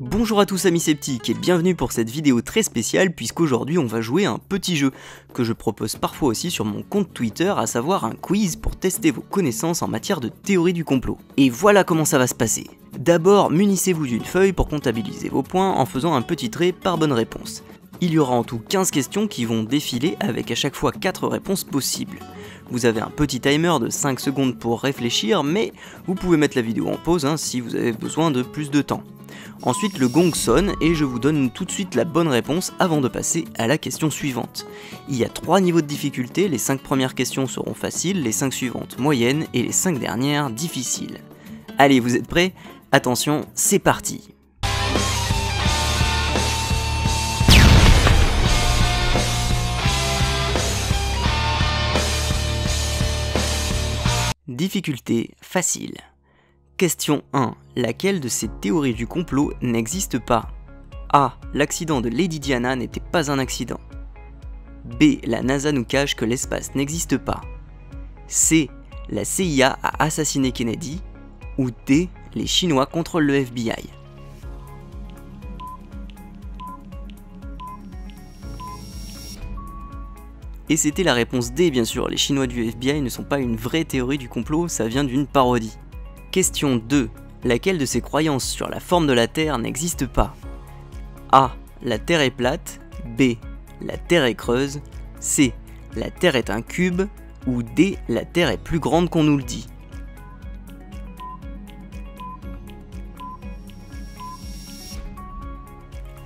Bonjour à tous amis sceptiques et bienvenue pour cette vidéo très spéciale puisqu'aujourd'hui on va jouer un petit jeu que je propose parfois aussi sur mon compte Twitter, à savoir un quiz pour tester vos connaissances en matière de théorie du complot. Et voilà comment ça va se passer. D'abord, munissez-vous d'une feuille pour comptabiliser vos points en faisant un petit trait par bonne réponse. Il y aura en tout 15 questions qui vont défiler avec à chaque fois 4 réponses possibles. Vous avez un petit timer de 5 secondes pour réfléchir, mais vous pouvez mettre la vidéo en pause hein, si vous avez besoin de plus de temps. Ensuite, le gong sonne et je vous donne tout de suite la bonne réponse avant de passer à la question suivante. Il y a trois niveaux de difficulté, les 5 premières questions seront faciles, les 5 suivantes moyennes et les 5 dernières difficiles. Allez, vous êtes prêts? Attention, c'est parti Difficulté facile. Question 1. Laquelle de ces théories du complot n'existe pas? A. L'accident de Lady Diana n'était pas un accident. B. La NASA nous cache que l'espace n'existe pas. C. La CIA a assassiné Kennedy. Ou D. Les Chinois contrôlent le FBI. Et c'était la réponse D bien sûr, les Chinois du FBI ne sont pas une vraie théorie du complot, ça vient d'une parodie. Question 2. Laquelle de ces croyances sur la forme de la Terre n'existe pas? A. La Terre est plate. B. La Terre est creuse. C. La Terre est un cube. Ou D. La Terre est plus grande qu'on nous le dit.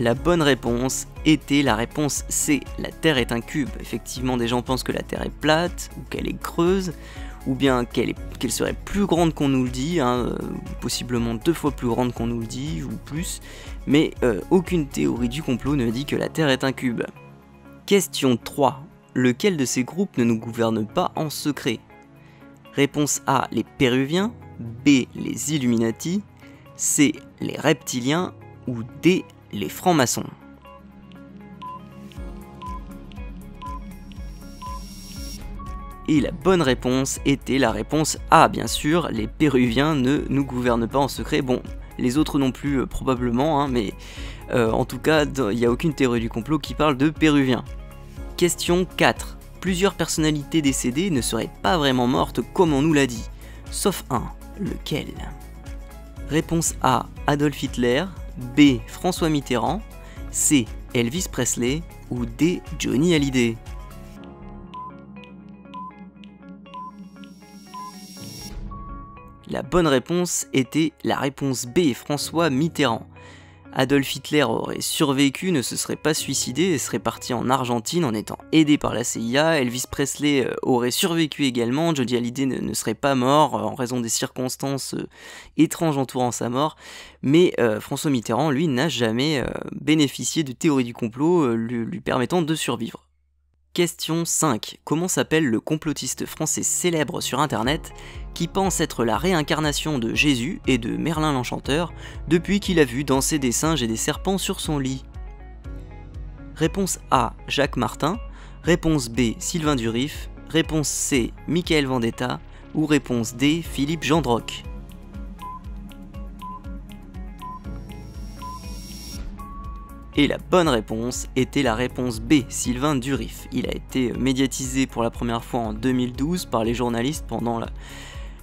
La bonne réponse était la réponse C. La Terre est un cube. Effectivement, des gens pensent que la Terre est plate ou qu'elle est creuse ou bien qu'elle serait plus grande qu'on nous le dit, hein, euh, possiblement deux fois plus grande qu'on nous le dit, ou plus, mais euh, aucune théorie du complot ne dit que la Terre est un cube. Question 3. Lequel de ces groupes ne nous gouverne pas en secret? Réponse A, les Péruviens, B, les Illuminati, C, les reptiliens, ou D, les francs-maçons. Et la bonne réponse était la réponse A, bien sûr, les Péruviens ne nous gouvernent pas en secret. Bon, les autres non plus euh, probablement, hein, mais euh, en tout cas, il n'y a aucune théorie du complot qui parle de Péruviens. Question 4. Plusieurs personnalités décédées ne seraient pas vraiment mortes comme on nous l'a dit, sauf un. Lequel? Réponse A. Adolf Hitler. B. François Mitterrand. C. Elvis Presley. Ou D. Johnny Hallyday. La bonne réponse était la réponse B, François Mitterrand. Adolf Hitler aurait survécu, ne se serait pas suicidé et serait parti en Argentine en étant aidé par la CIA. Elvis Presley euh, aurait survécu également. Jody Hallyday ne, serait pas mort euh, en raison des circonstances euh, étranges entourant sa mort. Mais François Mitterrand, lui, n'a jamais bénéficié de théorie du complot lui permettant de survivre. Question 5. Comment s'appelle le complotiste français célèbre sur internet qui pense être la réincarnation de Jésus et de Merlin l'Enchanteur depuis qu'il a vu danser des singes et des serpents sur son lit? Réponse A. Jacques Martin. Réponse B. Sylvain Durif. Réponse C. Michael Vendetta. Ou réponse D. Philippe Gendroc Et la bonne réponse était la réponse B, Sylvain Durif. Il a été médiatisé pour la première fois en 2012 par les journalistes pendant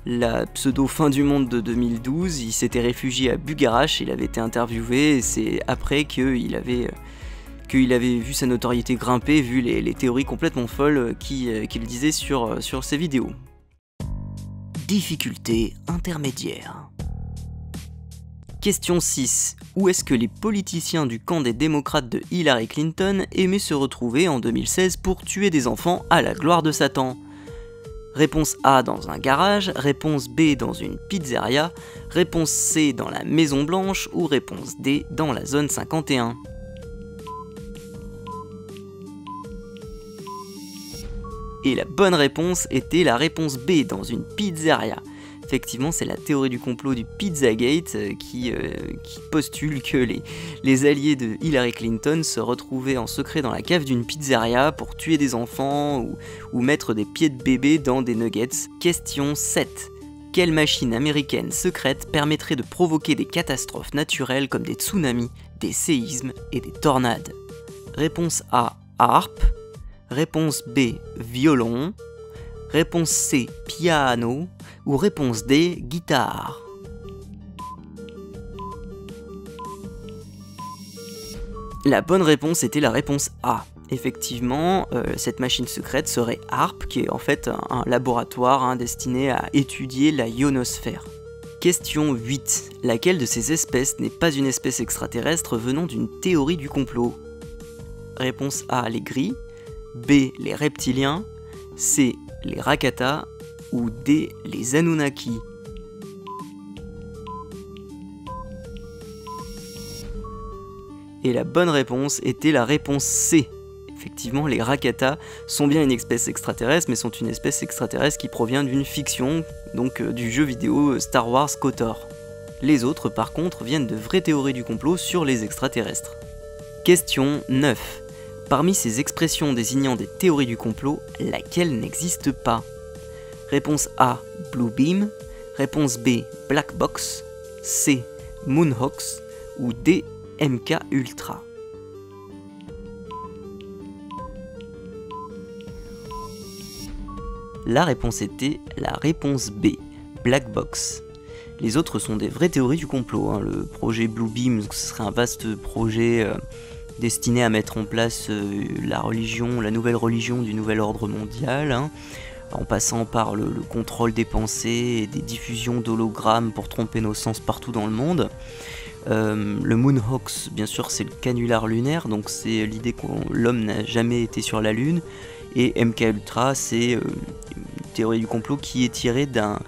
la, pseudo fin du monde de 2012. Il s'était réfugié à Bugarache, il avait été interviewé et c'est après qu'il avait, avait vu sa notoriété grimper, vu les, théories complètement folles qu'il disait sur, sur ses vidéos. Difficulté intermédiaire. Question 6. Où est-ce que les politiciens du camp des démocrates de Hillary Clinton aimaient se retrouver en 2016 pour tuer des enfants à la gloire de Satan? Réponse A dans un garage, réponse B dans une pizzeria, réponse C dans la Maison Blanche ou réponse D dans la zone 51. Et la bonne réponse était la réponse B dans une pizzeria. Effectivement, c'est la théorie du complot du Pizzagate euh, qui, euh, qui postule que les, les, alliés de Hillary Clinton se retrouvaient en secret dans la cave d'une pizzeria pour tuer des enfants ou, ou mettre des pieds de bébé dans des nuggets. Question 7. quelle machine américaine secrète permettrait de provoquer des catastrophes naturelles comme des tsunamis, des séismes et des tornades? Réponse A, harpe. Réponse B, violon. Réponse C, piano. Ou réponse D, guitare. La bonne réponse était la réponse A. Effectivement, euh, cette machine secrète serait HARP, qui est en fait un, laboratoire hein, destiné à étudier la ionosphère. Question 8. Laquelle de ces espèces n'est pas une espèce extraterrestre venant d'une théorie du complot? Réponse A, les gris. B, les reptiliens. C, les rakata. Ou D, les Anunnaki. Et la bonne réponse était la réponse C. Effectivement, les Rakata sont bien une espèce extraterrestre, mais sont une espèce extraterrestre qui provient d'une fiction, donc euh, du jeu vidéo euh, Star Wars KOTOR. Les autres, par contre, viennent de vraies théories du complot sur les extraterrestres. Question 9. Parmi ces expressions désignant des théories du complot, laquelle n'existe pas? Réponse A, Blue Beam. Réponse B, Black Box. C, Moonhawks. Ou D, MK Ultra. La réponse était la réponse B, Black Box. Les autres sont des vraies théories du complot. Hein. Le projet Bluebeam, ce serait un vaste projet euh, destiné à mettre en place euh, la religion, la nouvelle religion du nouvel ordre mondial, hein, en passant par le, contrôle des pensées et des diffusions d'hologrammes pour tromper nos sens partout dans le monde. Euh, le Moonhawks, bien sûr, c'est le canular lunaire, donc c'est l'idée que l'homme n'a jamais été sur la Lune. Et MK Ultra, c'est euh, une théorie du complot qui est tirée d'un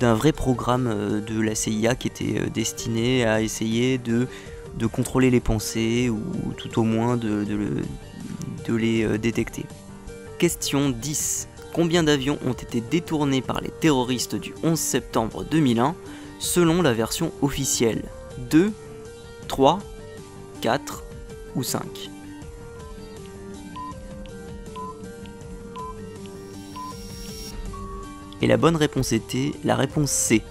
vrai programme euh, de la CIA qui était destiné à essayer de, de, contrôler les pensées ou tout au moins de, de les détecter. Question 10. Combien d'avions ont été détournés par les terroristes du 11 septembre 2001 selon la version officielle 2, 3, 4 ou 5. Et la bonne réponse était la réponse C.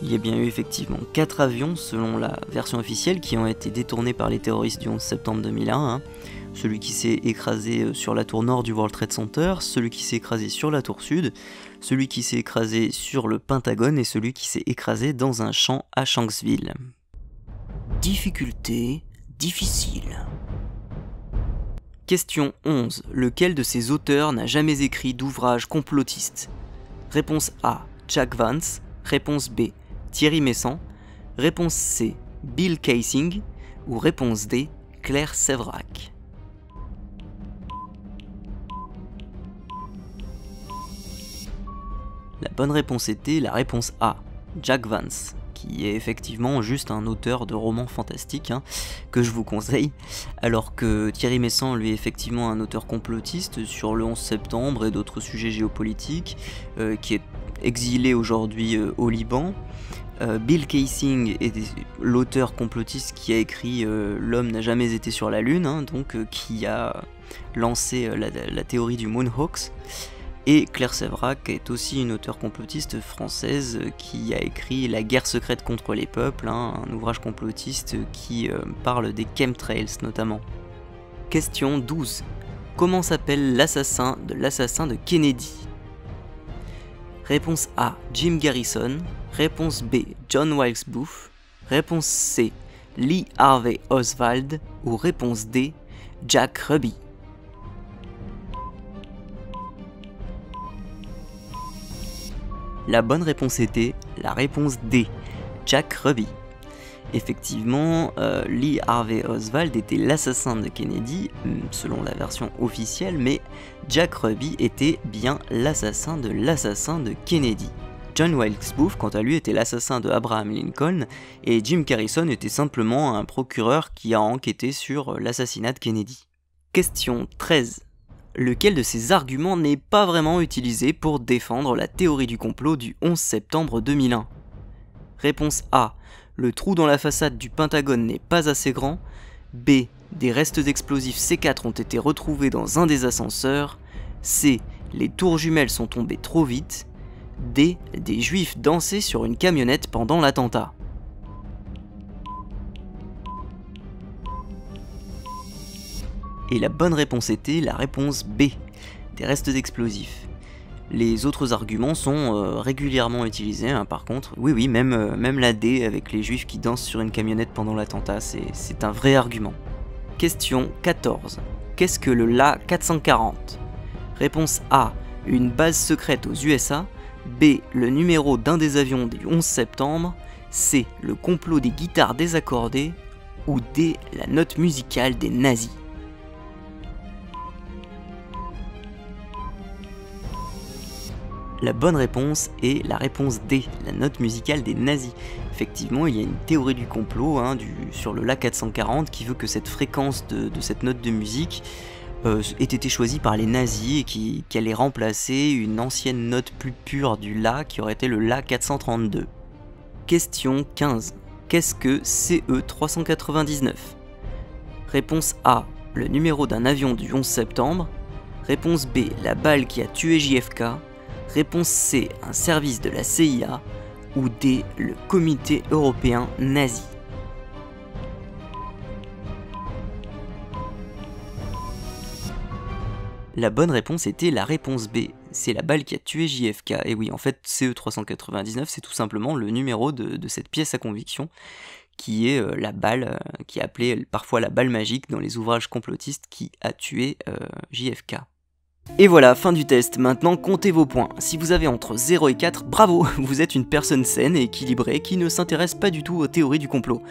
Il y a bien eu effectivement 4 avions, selon la version officielle, qui ont été détournés par les terroristes du 11 septembre 2001. Hein. Celui qui s'est écrasé euh, sur la tour nord du World Trade Center, celui qui s'est écrasé sur la tour sud, celui qui s'est écrasé sur le Pentagone et celui qui s'est écrasé dans un champ à Shanksville. Difficulté difficile. Question 11. Lequel de ces auteurs n'a jamais écrit d'ouvrage complotiste? Réponse A. Jack Vance. Réponse B. Thierry Messant. Réponse C. Bill Casing. Ou réponse D. Claire Sévrac. La bonne réponse était la réponse A. Jack Vance qui est effectivement juste un auteur de romans fantastiques hein, que je vous conseille, alors que Thierry Messant lui est effectivement un auteur complotiste sur le 11 septembre et d'autres sujets géopolitiques, euh, qui est exilé aujourd'hui euh, au Liban. Euh, Bill Casing est l'auteur complotiste qui a écrit L'homme n'a jamais été sur la Lune, hein, donc qui a lancé la, théorie du Moonhawks. Et Claire Sévrac est aussi une auteure complotiste française qui a écrit La guerre secrète contre les peuples, hein, un ouvrage complotiste qui euh, parle des chemtrails notamment. Question 12. Comment s'appelle l'assassin de l'assassin de Kennedy? Réponse A. Jim Garrison. Réponse B. John Wilkes Booth. Réponse C. Lee Harvey Oswald. Ou réponse D. Jack Ruby. La bonne réponse était la réponse D, Jack Ruby. Effectivement, euh, Lee Harvey Oswald était l'assassin de Kennedy, hmm, selon la version officielle, mais Jack Ruby était bien l'assassin de l'assassin de Kennedy. John Wilkes Booth, quant à lui, était l'assassin de Abraham Lincoln, et Jim Carrison était simplement un procureur qui a enquêté sur l'assassinat de Kennedy. Question 13 lequel de ces arguments n'est pas vraiment utilisé pour défendre la théorie du complot du 11 septembre 2001 Réponse A. Le trou dans la façade du Pentagone n'est pas assez grand. B. Des restes explosifs C4 ont été retrouvés dans un des ascenseurs. C. Les tours jumelles sont tombées trop vite. D. Des juifs dansaient sur une camionnette pendant l'attentat. Et la bonne réponse était la réponse B. Des restes d'explosifs. Les autres arguments sont euh, régulièrement utilisés, hein, par contre. Oui, oui, même, euh, même la D avec les juifs qui dansent sur une camionnette pendant l'attentat, c'est un vrai argument. Question 14. Qu'est-ce que le La 440 Réponse A. Une base secrète aux USA. B. Le numéro d'un des avions du 11 septembre. C. Le complot des guitares désaccordées. Ou D. La note musicale des nazis. La bonne réponse est la réponse D, la note musicale des nazis. Effectivement, il y a une théorie du complot hein, sur le La 440 qui veut que cette fréquence de, cette note de musique euh, été choisie par les nazis et qu'elle ait remplacé une ancienne note plus pure du La qui aurait été le La 432. Question 15. Qu'est-ce que CE 399 Réponse A. Le numéro d'un avion du 11 septembre. Réponse B. La balle qui a tué JFK. Réponse C, un service de la CIA. Ou D, le comité européen nazi. La bonne réponse était la réponse B. C'est la balle qui a tué JFK. Et oui, en fait, CE399, c'est tout simplement le numéro de, cette pièce à conviction, qui est euh, la balle, euh, qui est appelée parfois la balle magique dans les ouvrages complotistes qui a tué euh, JFK. Et voilà, fin du test. Maintenant, comptez vos points. Si vous avez entre 0 et 4, bravo, vous êtes une personne saine et équilibrée qui ne s'intéresse pas du tout aux théories du complot.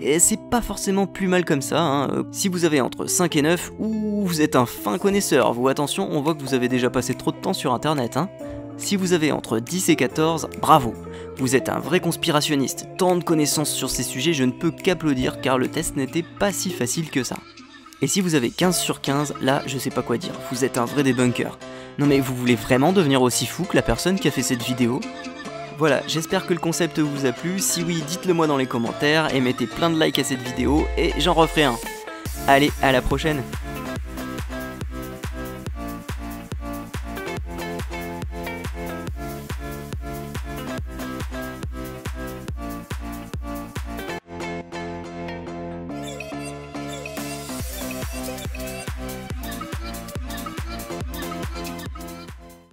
Et c'est pas forcément plus mal comme ça. Hein. Si vous avez entre 5 et 9, ou vous êtes un fin connaisseur. Vous, attention, on voit que vous avez déjà passé trop de temps sur internet. Hein. Si vous avez entre 10 et 14, bravo. Vous êtes un vrai conspirationniste. Tant de connaissances sur ces sujets, je ne peux qu'applaudir car le test n'était pas si facile que ça. Et si vous avez 15 sur 15, là, je sais pas quoi dire, vous êtes un vrai débunker. Non mais vous voulez vraiment devenir aussi fou que la personne qui a fait cette vidéo? Voilà, j'espère que le concept vous a plu, si oui, dites-le moi dans les commentaires et mettez plein de likes à cette vidéo et j'en referai un. Allez, à la prochaine